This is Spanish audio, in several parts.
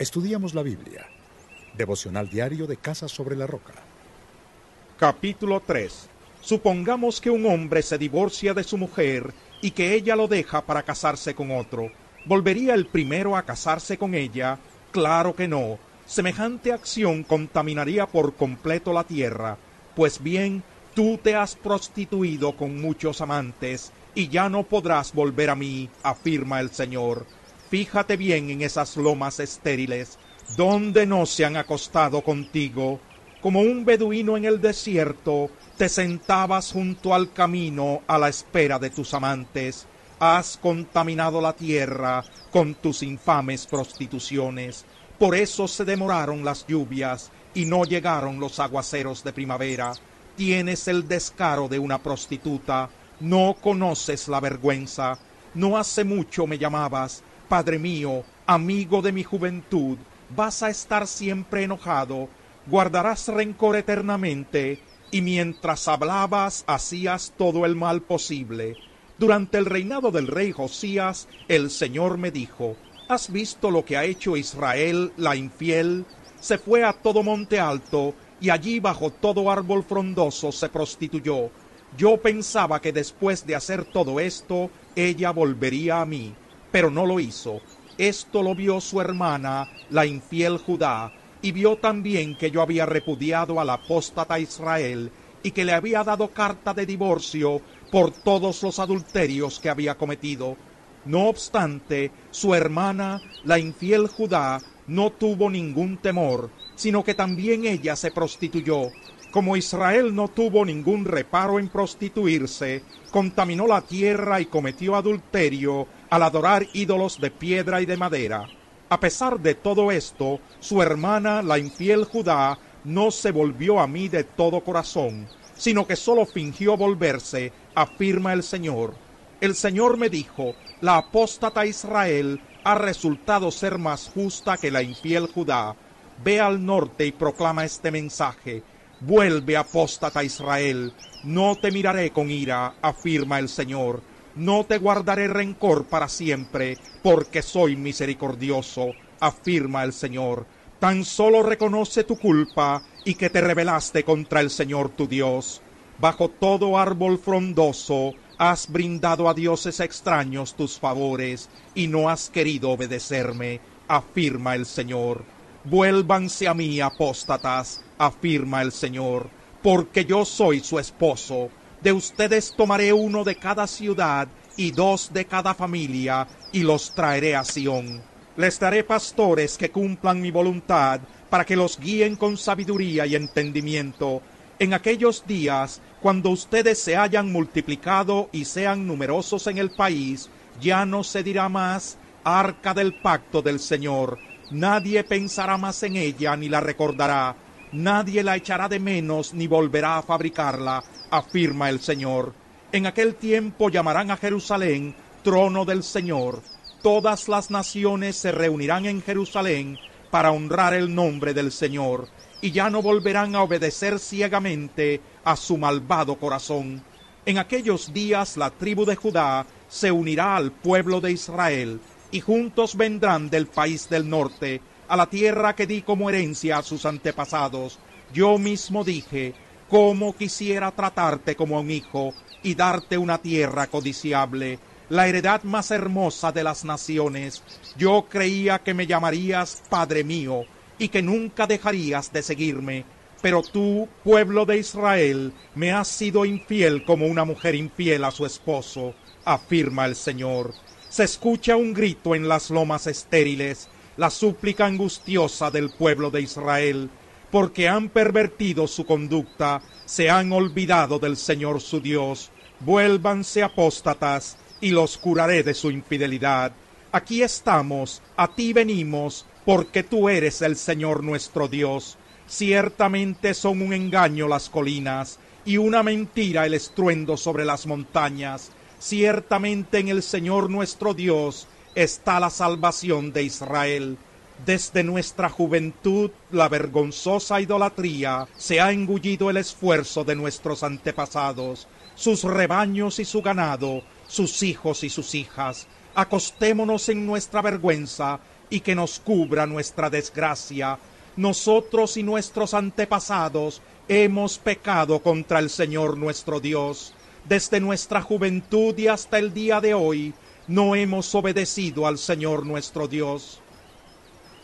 Estudiamos la Biblia. Devocional diario de Casa sobre la Roca. Capítulo 3. Supongamos que un hombre se divorcia de su mujer y que ella lo deja para casarse con otro. ¿Volvería el primero a casarse con ella? Claro que no. Semejante acción contaminaría por completo la tierra. Pues bien, tú te has prostituido con muchos amantes y ya no podrás volver a mí, afirma el Señor. Fíjate bien en esas lomas estériles, donde no se han acostado contigo. Como un beduino en el desierto, te sentabas junto al camino a la espera de tus amantes. Has contaminado la tierra con tus infames prostituciones. Por eso se demoraron las lluvias y no llegaron los aguaceros de primavera. Tienes el descaro de una prostituta, no conoces la vergüenza. No hace mucho me llamabas, Padre mío, amigo de mi juventud, vas a estar siempre enojado, guardarás rencor eternamente, y mientras hablabas hacías todo el mal posible. Durante el reinado del rey Josías, el Señor me dijo, ¿Has visto lo que ha hecho Israel, la infiel? Se fue a todo monte alto, y allí bajo todo árbol frondoso se prostituyó yo pensaba que después de hacer todo esto, ella volvería a mí, pero no lo hizo. Esto lo vio su hermana, la infiel Judá, y vio también que yo había repudiado al apóstata Israel y que le había dado carta de divorcio por todos los adulterios que había cometido. No obstante, su hermana, la infiel Judá, no tuvo ningún temor, sino que también ella se prostituyó como Israel no tuvo ningún reparo en prostituirse, contaminó la tierra y cometió adulterio al adorar ídolos de piedra y de madera. A pesar de todo esto, su hermana, la infiel Judá, no se volvió a mí de todo corazón, sino que sólo fingió volverse, afirma el Señor. El Señor me dijo, la apóstata Israel ha resultado ser más justa que la infiel Judá. Ve al norte y proclama este mensaje Vuelve, apóstata Israel, no te miraré con ira, afirma el Señor, no te guardaré rencor para siempre, porque soy misericordioso, afirma el Señor. Tan solo reconoce tu culpa y que te rebelaste contra el Señor tu Dios. Bajo todo árbol frondoso has brindado a dioses extraños tus favores y no has querido obedecerme, afirma el Señor. Vuélvanse a mí, apóstatas, afirma el Señor, porque yo soy su esposo. De ustedes tomaré uno de cada ciudad y dos de cada familia, y los traeré a Sión. Les daré pastores que cumplan mi voluntad, para que los guíen con sabiduría y entendimiento. En aquellos días, cuando ustedes se hayan multiplicado y sean numerosos en el país, ya no se dirá más arca del pacto del Señor. Nadie pensará más en ella ni la recordará nadie la echará de menos ni volverá a fabricarla, afirma el Señor. En aquel tiempo llamarán a Jerusalén trono del Señor. Todas las naciones se reunirán en Jerusalén para honrar el nombre del Señor, y ya no volverán a obedecer ciegamente a su malvado corazón. En aquellos días la tribu de Judá se unirá al pueblo de Israel, y juntos vendrán del país del norte, a la tierra que di como herencia a sus antepasados, yo mismo dije, cómo quisiera tratarte como un hijo y darte una tierra codiciable, la heredad más hermosa de las naciones. Yo creía que me llamarías Padre mío y que nunca dejarías de seguirme. Pero tú, pueblo de Israel, me has sido infiel como una mujer infiel a su esposo, afirma el Señor. Se escucha un grito en las lomas estériles, la súplica angustiosa del pueblo de Israel, porque han pervertido su conducta, se han olvidado del Señor su Dios. Vuélvanse apóstatas, y los curaré de su infidelidad. Aquí estamos, a ti venimos, porque tú eres el Señor nuestro Dios. Ciertamente son un engaño las colinas, y una mentira el estruendo sobre las montañas. Ciertamente en el Señor nuestro Dios está la salvación de Israel. Desde nuestra juventud la vergonzosa idolatría se ha engullido el esfuerzo de nuestros antepasados, sus rebaños y su ganado, sus hijos y sus hijas. Acostémonos en nuestra vergüenza y que nos cubra nuestra desgracia. Nosotros y nuestros antepasados hemos pecado contra el Señor nuestro Dios. Desde nuestra juventud y hasta el día de hoy no hemos obedecido al Señor nuestro Dios.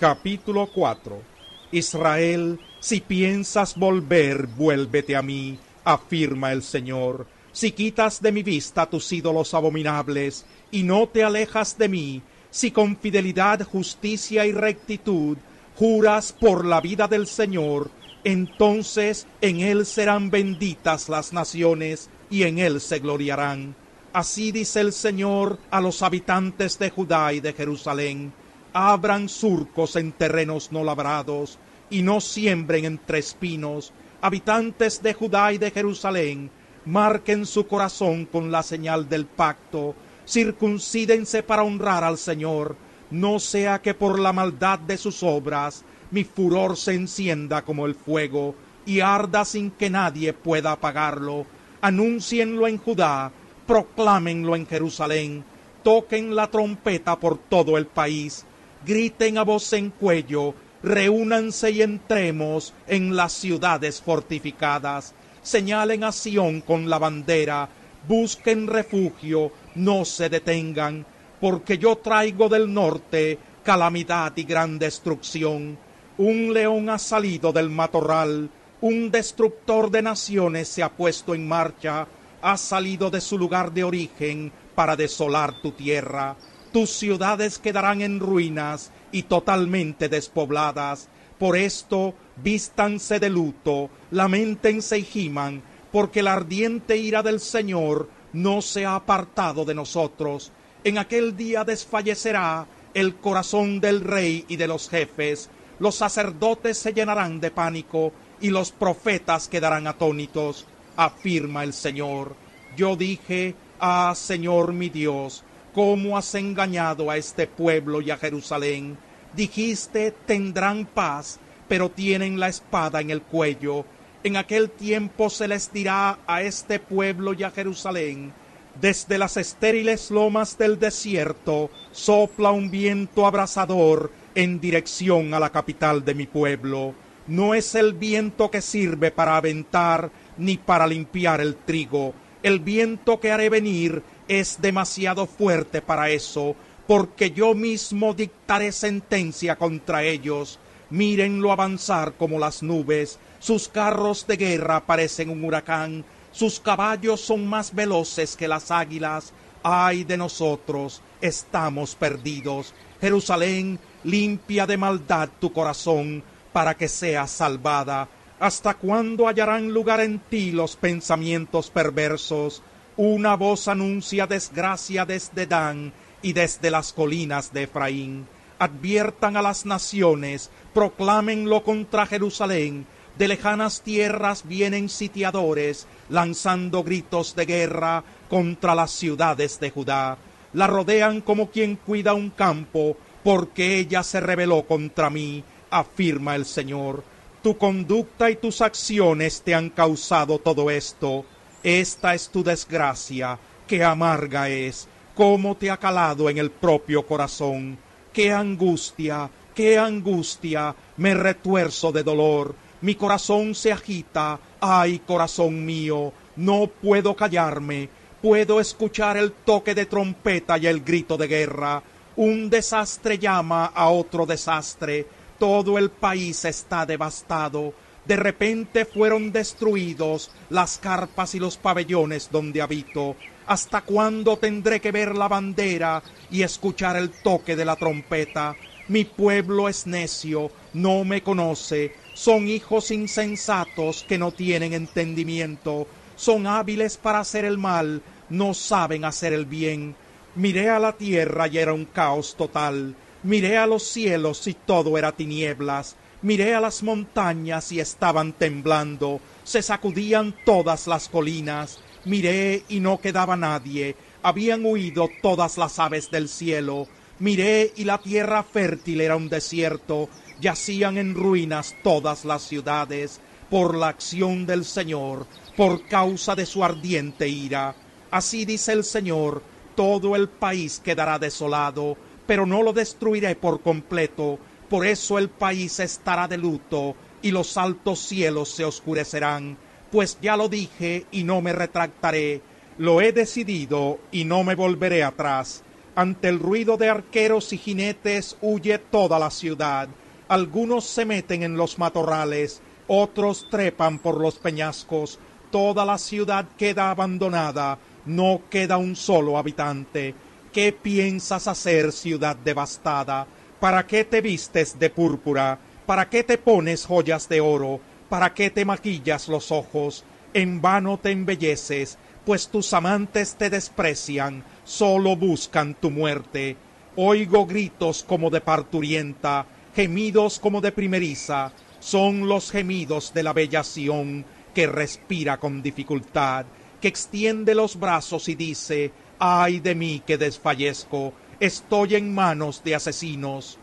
Capítulo 4 Israel, si piensas volver, vuélvete a mí, afirma el Señor. Si quitas de mi vista tus ídolos abominables y no te alejas de mí, si con fidelidad, justicia y rectitud juras por la vida del Señor, entonces en él serán benditas las naciones y en él se gloriarán. Así dice el Señor a los habitantes de Judá y de Jerusalén, abran surcos en terrenos no labrados y no siembren entre espinos. Habitantes de Judá y de Jerusalén, marquen su corazón con la señal del pacto, circuncídense para honrar al Señor, no sea que por la maldad de sus obras mi furor se encienda como el fuego y arda sin que nadie pueda apagarlo. Anúncienlo en Judá, proclámenlo en Jerusalén, toquen la trompeta por todo el país, griten a voz en cuello, reúnanse y entremos en las ciudades fortificadas, señalen a Sión con la bandera, busquen refugio, no se detengan, porque yo traigo del norte calamidad y gran destrucción. Un león ha salido del matorral, un destructor de naciones se ha puesto en marcha, ha salido de su lugar de origen para desolar tu tierra. Tus ciudades quedarán en ruinas y totalmente despobladas. Por esto, vístanse de luto, lamentense y giman, porque la ardiente ira del Señor no se ha apartado de nosotros. En aquel día desfallecerá el corazón del rey y de los jefes, los sacerdotes se llenarán de pánico y los profetas quedarán atónitos, afirma el Señor. Yo dije, ah Señor mi Dios, ¿cómo has engañado a este pueblo y a Jerusalén? Dijiste, tendrán paz, pero tienen la espada en el cuello. En aquel tiempo se les dirá a este pueblo y a Jerusalén, desde las estériles lomas del desierto sopla un viento abrasador en dirección a la capital de mi pueblo. No es el viento que sirve para aventar ni para limpiar el trigo. El viento que haré venir es demasiado fuerte para eso, porque yo mismo dictaré sentencia contra ellos. Mírenlo avanzar como las nubes, sus carros de guerra parecen un huracán, sus caballos son más veloces que las águilas. Ay de nosotros, estamos perdidos. Jerusalén, limpia de maldad tu corazón, para que seas salvada. ¿Hasta cuándo hallarán lugar en ti los pensamientos perversos? Una voz anuncia desgracia desde Dan y desde las colinas de Efraín. Adviertan a las naciones, proclámenlo contra Jerusalén. De lejanas tierras vienen sitiadores, lanzando gritos de guerra contra las ciudades de Judá. La rodean como quien cuida un campo, porque ella se rebeló contra mí, afirma el Señor. Tu conducta y tus acciones te han causado todo esto. Esta es tu desgracia, qué amarga es, cómo te ha calado en el propio corazón. Qué angustia, qué angustia, me retuerzo de dolor, mi corazón se agita, ay corazón mío, no puedo callarme, puedo escuchar el toque de trompeta y el grito de guerra, un desastre llama a otro desastre. Todo el país está devastado. De repente fueron destruidos las carpas y los pabellones donde habito. ¿Hasta cuándo tendré que ver la bandera y escuchar el toque de la trompeta? Mi pueblo es necio, no me conoce. Son hijos insensatos que no tienen entendimiento. Son hábiles para hacer el mal, no saben hacer el bien Miré a la tierra y era un caos total. Miré a los cielos y todo era tinieblas. Miré a las montañas y estaban temblando. Se sacudían todas las colinas. Miré y no quedaba nadie. Habían huido todas las aves del cielo. Miré y la tierra fértil era un desierto. Yacían en ruinas todas las ciudades por la acción del Señor, por causa de su ardiente ira. Así dice el Señor, todo el país quedará desolado, pero no lo destruiré por completo. Por eso el país estará de luto y los altos cielos se oscurecerán. Pues ya lo dije y no me retractaré. Lo he decidido y no me volveré atrás. Ante el ruido de arqueros y jinetes huye toda la ciudad. Algunos se meten en los matorrales, otros trepan por los peñascos. Toda la ciudad queda abandonada, no queda un solo habitante. ¿Qué piensas hacer, ciudad devastada? ¿Para qué te vistes de púrpura? ¿Para qué te pones joyas de oro? ¿Para qué te maquillas los ojos? En vano te embelleces, pues tus amantes te desprecian, solo buscan tu muerte. Oigo gritos como de parturienta, gemidos como de primeriza, son los gemidos de la bella Sión que respira con dificultad, que extiende los brazos y dice, ay de mí que desfallezco, estoy en manos de asesinos.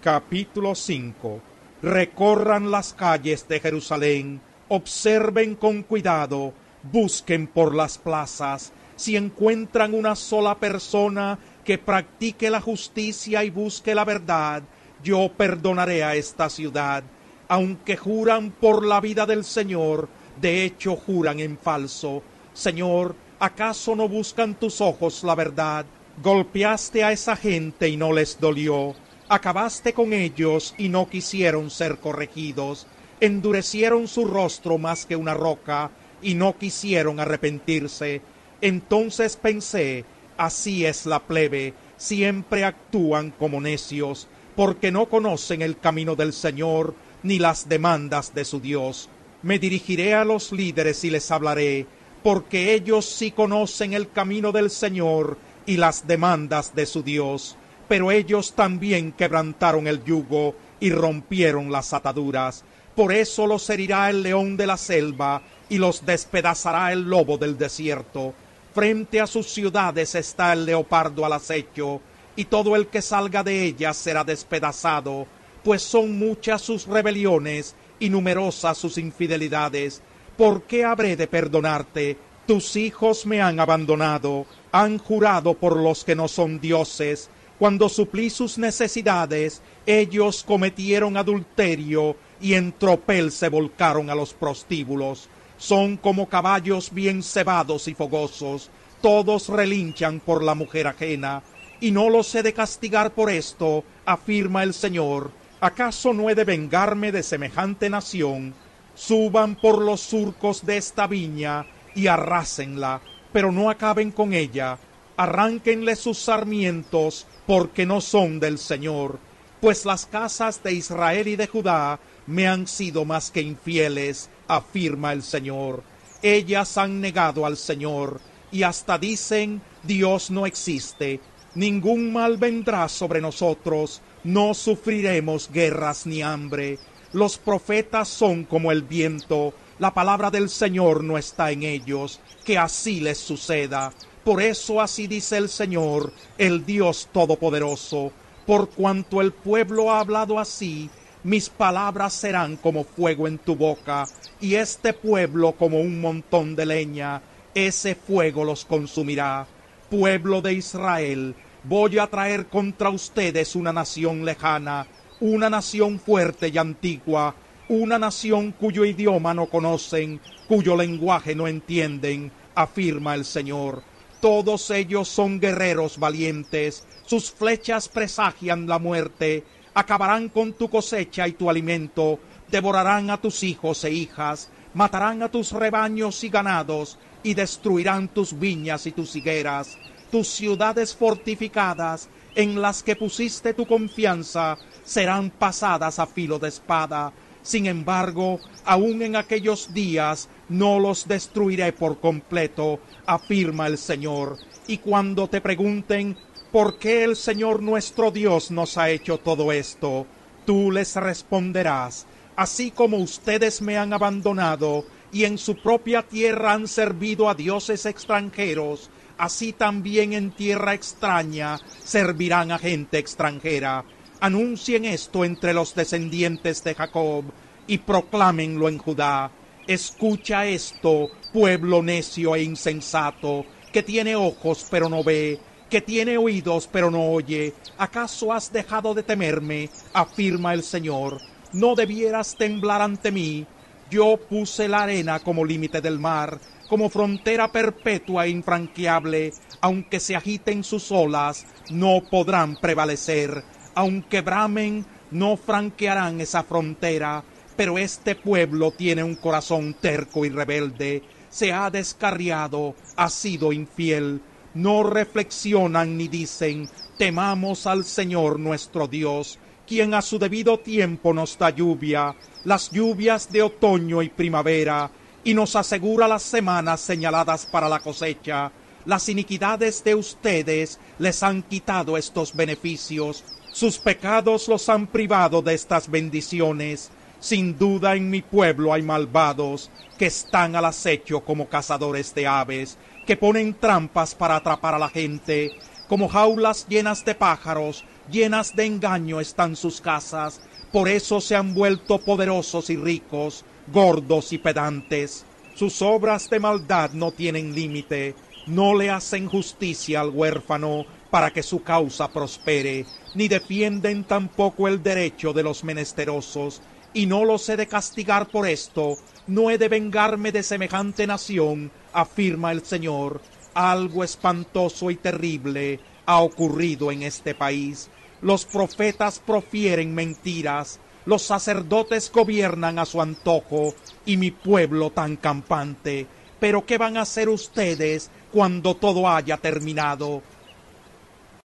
Capítulo 5 Recorran las calles de Jerusalén, observen con cuidado, busquen por las plazas, si encuentran una sola persona que practique la justicia y busque la verdad, yo perdonaré a esta ciudad. Aunque juran por la vida del Señor, de hecho juran en falso. Señor, ¿acaso no buscan tus ojos la verdad? Golpeaste a esa gente y no les dolió. Acabaste con ellos y no quisieron ser corregidos. Endurecieron su rostro más que una roca y no quisieron arrepentirse. Entonces pensé, así es la plebe, siempre actúan como necios porque no conocen el camino del Señor ni las demandas de su Dios. Me dirigiré a los líderes y les hablaré, porque ellos sí conocen el camino del Señor y las demandas de su Dios. Pero ellos también quebrantaron el yugo y rompieron las ataduras. Por eso los herirá el león de la selva y los despedazará el lobo del desierto. Frente a sus ciudades está el leopardo al acecho, y todo el que salga de ellas será despedazado, pues son muchas sus rebeliones y numerosas sus infidelidades. ¿Por qué habré de perdonarte? Tus hijos me han abandonado, han jurado por los que no son dioses. Cuando suplí sus necesidades, ellos cometieron adulterio y en tropel se volcaron a los prostíbulos. Son como caballos bien cebados y fogosos, todos relinchan por la mujer ajena y no los he de castigar por esto, afirma el Señor. ¿Acaso no he de vengarme de semejante nación? Suban por los surcos de esta viña y arrásenla, pero no acaben con ella. Arránquenle sus sarmientos, porque no son del Señor. Pues las casas de Israel y de Judá me han sido más que infieles, afirma el Señor. Ellas han negado al Señor, y hasta dicen Dios no existe ningún mal vendrá sobre nosotros, no sufriremos guerras ni hambre. Los profetas son como el viento, la palabra del Señor no está en ellos, que así les suceda. Por eso así dice el Señor, el Dios Todopoderoso, por cuanto el pueblo ha hablado así, mis palabras serán como fuego en tu boca, y este pueblo como un montón de leña, ese fuego los consumirá. Pueblo de Israel, voy a traer contra ustedes una nación lejana, una nación fuerte y antigua, una nación cuyo idioma no conocen, cuyo lenguaje no entienden, afirma el Señor. Todos ellos son guerreros valientes, sus flechas presagian la muerte, acabarán con tu cosecha y tu alimento, devorarán a tus hijos e hijas, matarán a tus rebaños y ganados, y destruirán tus viñas y tus higueras tus ciudades fortificadas, en las que pusiste tu confianza, serán pasadas a filo de espada. Sin embargo, aun en aquellos días no los destruiré por completo, afirma el Señor. Y cuando te pregunten por qué el Señor nuestro Dios nos ha hecho todo esto, tú les responderás, así como ustedes me han abandonado y en su propia tierra han servido a dioses extranjeros, así también en tierra extraña servirán a gente extranjera. Anuncien esto entre los descendientes de Jacob y proclámenlo en Judá. Escucha esto, pueblo necio e insensato, que tiene ojos pero no ve, que tiene oídos pero no oye, ¿acaso has dejado de temerme? afirma el Señor. No debieras temblar ante mí. Yo puse la arena como límite del mar, como frontera perpetua e infranqueable, aunque se agiten sus olas, no podrán prevalecer, aunque bramen, no franquearán esa frontera, pero este pueblo tiene un corazón terco y rebelde, se ha descarriado, ha sido infiel, no reflexionan ni dicen, temamos al Señor nuestro Dios, quien a su debido tiempo nos da lluvia, las lluvias de otoño y primavera, y nos asegura las semanas señaladas para la cosecha. Las iniquidades de ustedes les han quitado estos beneficios, sus pecados los han privado de estas bendiciones. Sin duda en mi pueblo hay malvados que están al acecho como cazadores de aves, que ponen trampas para atrapar a la gente, como jaulas llenas de pájaros, llenas de engaño están sus casas, por eso se han vuelto poderosos y ricos, gordos y pedantes. Sus obras de maldad no tienen límite, no le hacen justicia al huérfano para que su causa prospere, ni defienden tampoco el derecho de los menesterosos, y no los he de castigar por esto, no he de vengarme de semejante nación, afirma el Señor. Algo espantoso y terrible ha ocurrido en este país. Los profetas profieren mentiras, los sacerdotes gobiernan a su antojo, y mi pueblo tan campante. Pero ¿qué van a hacer ustedes cuando todo haya terminado?